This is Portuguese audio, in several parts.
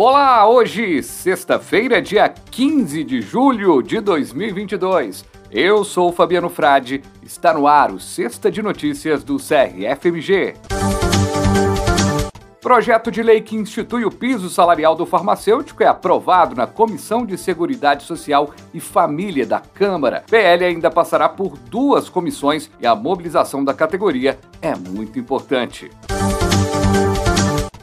Olá, hoje, sexta-feira, dia 15 de julho de 2022. Eu sou Fabiano Frade, está no ar o Sexta de Notícias do CRFMG. Projeto de lei que institui o piso salarial do farmacêutico é aprovado na Comissão de Seguridade Social e Família da Câmara. PL ainda passará por duas comissões e a mobilização da categoria é muito importante.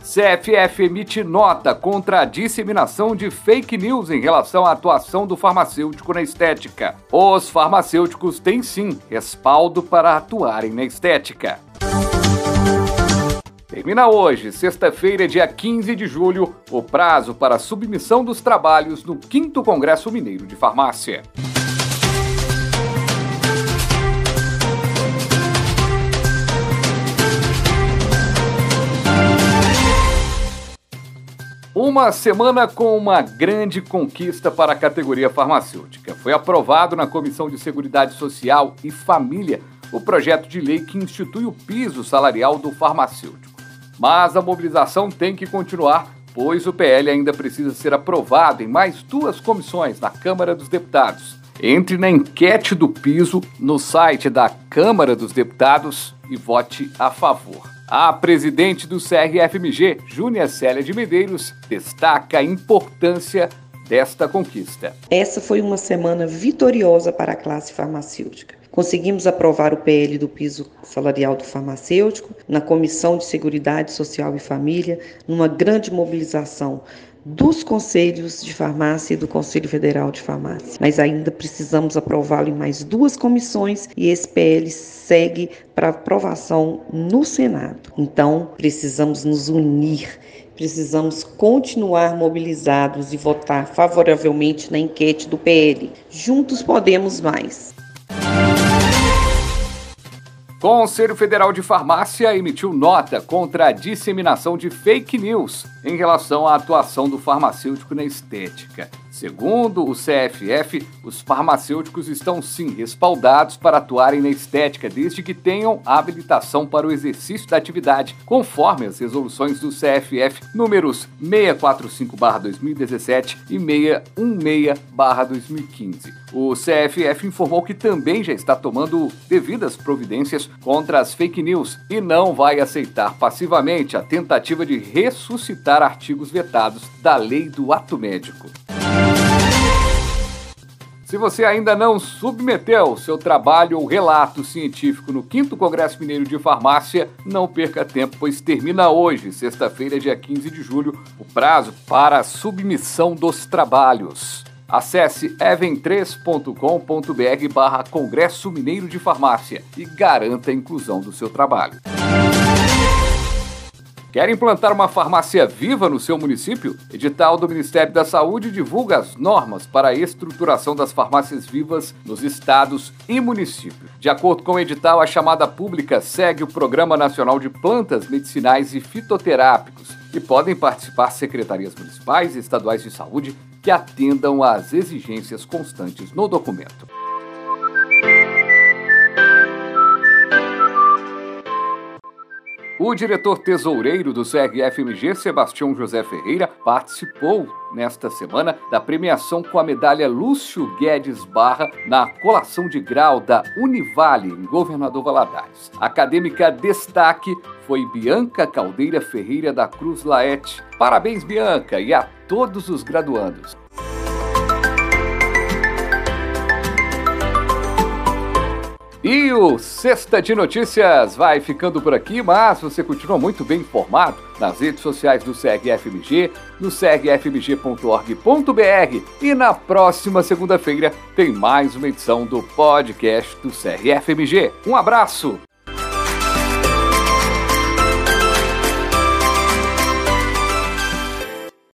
CFF emite nota contra a disseminação de fake news em relação à atuação do farmacêutico na estética. Os farmacêuticos têm sim respaldo para atuarem na estética. Termina hoje, sexta-feira, dia 15 de julho, o prazo para submissão dos trabalhos no 5 Congresso Mineiro de Farmácia. Uma semana com uma grande conquista para a categoria farmacêutica. Foi aprovado na Comissão de Seguridade Social e Família o projeto de lei que institui o piso salarial do farmacêutico. Mas a mobilização tem que continuar, pois o PL ainda precisa ser aprovado em mais duas comissões na Câmara dos Deputados. Entre na enquete do piso no site da Câmara dos Deputados e vote a favor. A presidente do CRFMG, Júnia Célia de Medeiros, destaca a importância desta conquista. Essa foi uma semana vitoriosa para a classe farmacêutica. Conseguimos aprovar o PL do piso salarial do farmacêutico na Comissão de Seguridade Social e Família, numa grande mobilização dos conselhos de farmácia e do Conselho Federal de Farmácia. Mas ainda precisamos aprová-lo em mais duas comissões e esse PL segue para aprovação no Senado. Então, precisamos nos unir, precisamos continuar mobilizados e votar favoravelmente na enquete do PL. Juntos podemos mais. Conselho Federal de Farmácia emitiu nota contra a disseminação de fake news em relação à atuação do farmacêutico na estética. Segundo o CFF, os farmacêuticos estão sim respaldados para atuarem na estética desde que tenham habilitação para o exercício da atividade, conforme as resoluções do CFF números 645/2017 e 616/2015. O CFF informou que também já está tomando devidas providências contra as fake news e não vai aceitar passivamente a tentativa de ressuscitar artigos vetados da lei do ato médico. Se você ainda não submeteu seu trabalho ou relato científico no 5 Congresso Mineiro de Farmácia, não perca tempo, pois termina hoje, sexta-feira, dia 15 de julho, o prazo para a submissão dos trabalhos. Acesse even3.com.br barra Congresso Mineiro de Farmácia e garanta a inclusão do seu trabalho. Quer implantar uma farmácia viva no seu município? Edital do Ministério da Saúde divulga as normas para a estruturação das farmácias vivas nos estados e municípios. De acordo com o edital, a chamada pública segue o Programa Nacional de Plantas Medicinais e Fitoterápicos e podem participar secretarias municipais e estaduais de saúde que atendam às exigências constantes no documento. O diretor tesoureiro do CRFMG, Sebastião José Ferreira, participou nesta semana da premiação com a medalha Lúcio Guedes Barra na colação de grau da Univale, em Governador Valadares. Acadêmica destaque foi Bianca Caldeira Ferreira da Cruz Laete. Parabéns, Bianca, e a todos os graduandos. E o Sexta de Notícias vai ficando por aqui, mas você continua muito bem informado nas redes sociais do CRFMG, no crfmg.org.br e na próxima segunda-feira tem mais uma edição do podcast do CRFMG. Um abraço!